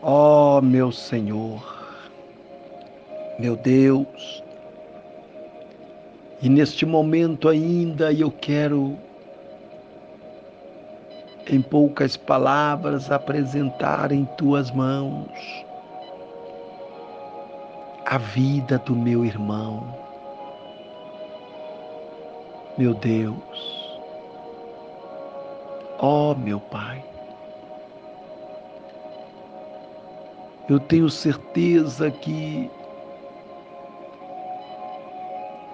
Ó oh, meu Senhor, meu Deus, e neste momento ainda eu quero, em poucas palavras, apresentar em tuas mãos a vida do meu irmão. Meu Deus, ó oh, meu Pai, Eu tenho certeza que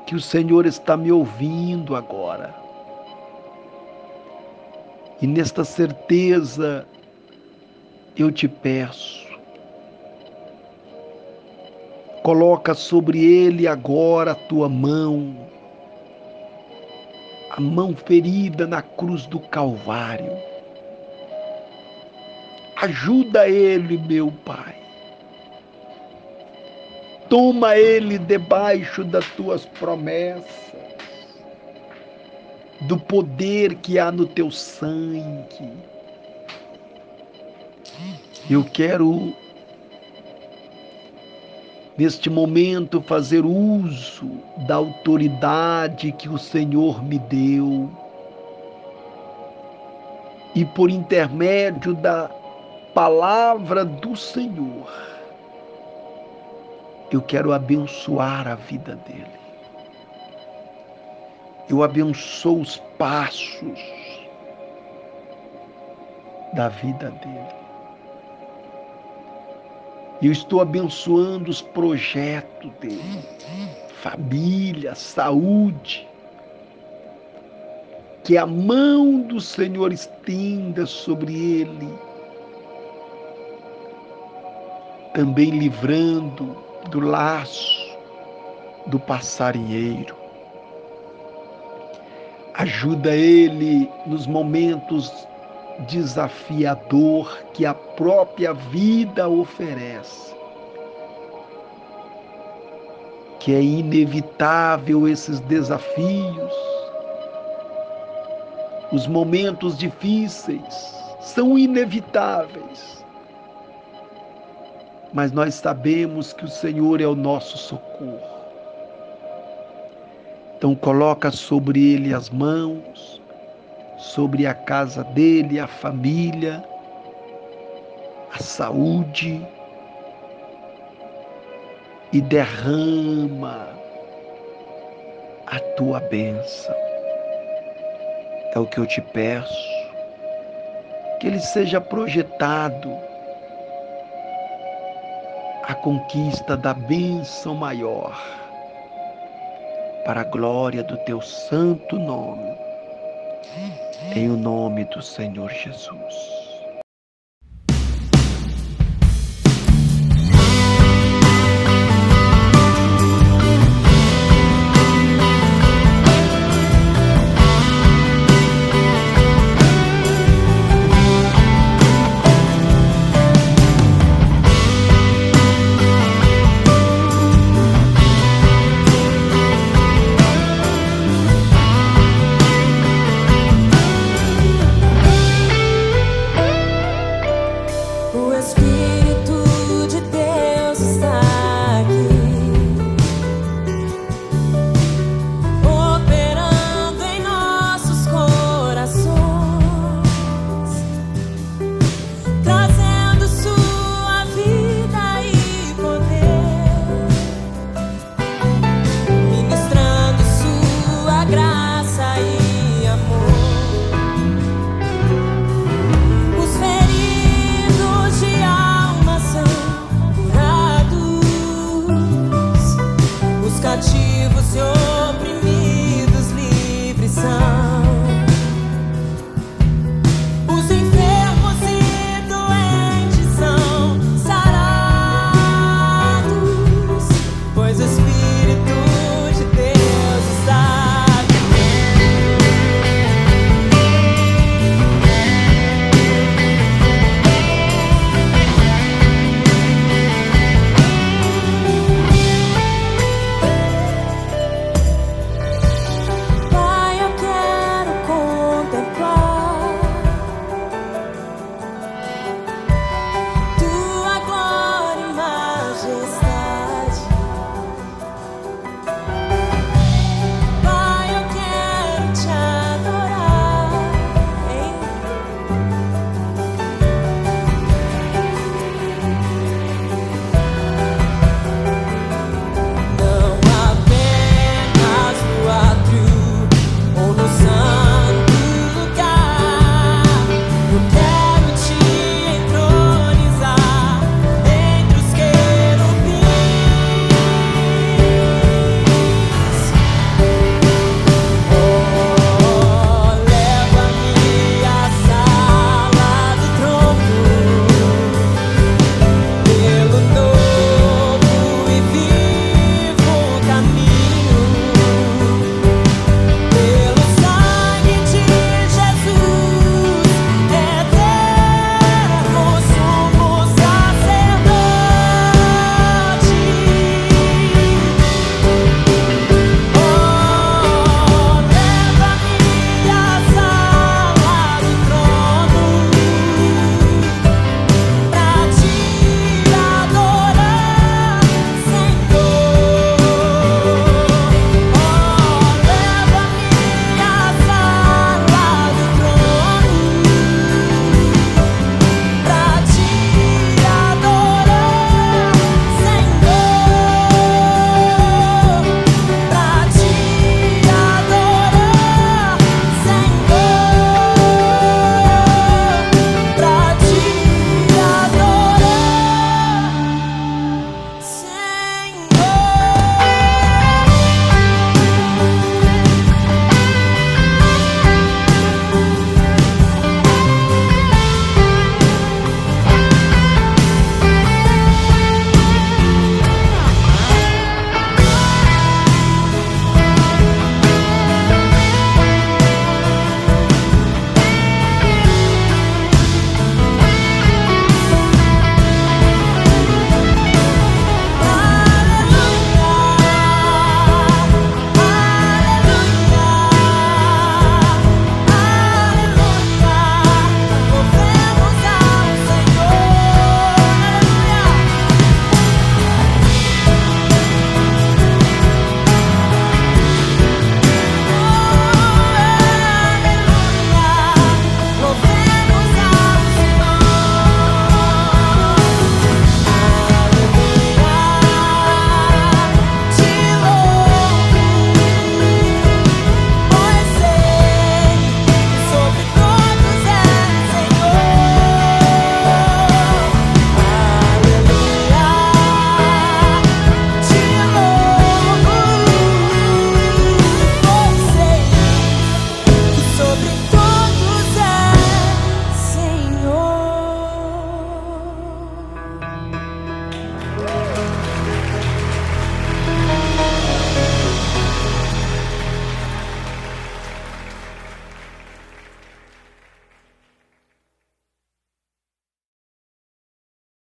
que o Senhor está me ouvindo agora. E nesta certeza eu te peço, coloca sobre ele agora a tua mão, a mão ferida na cruz do Calvário. Ajuda ele, meu Pai. Toma ele debaixo das tuas promessas, do poder que há no teu sangue. Eu quero, neste momento, fazer uso da autoridade que o Senhor me deu e, por intermédio da palavra do Senhor, eu quero abençoar a vida dele. Eu abençoo os passos da vida dele. Eu estou abençoando os projetos dele, família, saúde. Que a mão do Senhor estenda sobre ele, também livrando do laço do passarinheiro. Ajuda ele nos momentos desafiador que a própria vida oferece. Que é inevitável esses desafios. Os momentos difíceis são inevitáveis mas nós sabemos que o Senhor é o nosso socorro. Então coloca sobre ele as mãos, sobre a casa dele, a família, a saúde e derrama a tua bênção. É o que eu te peço, que ele seja projetado a conquista da bênção maior, para a glória do teu santo nome, em o nome do Senhor Jesus.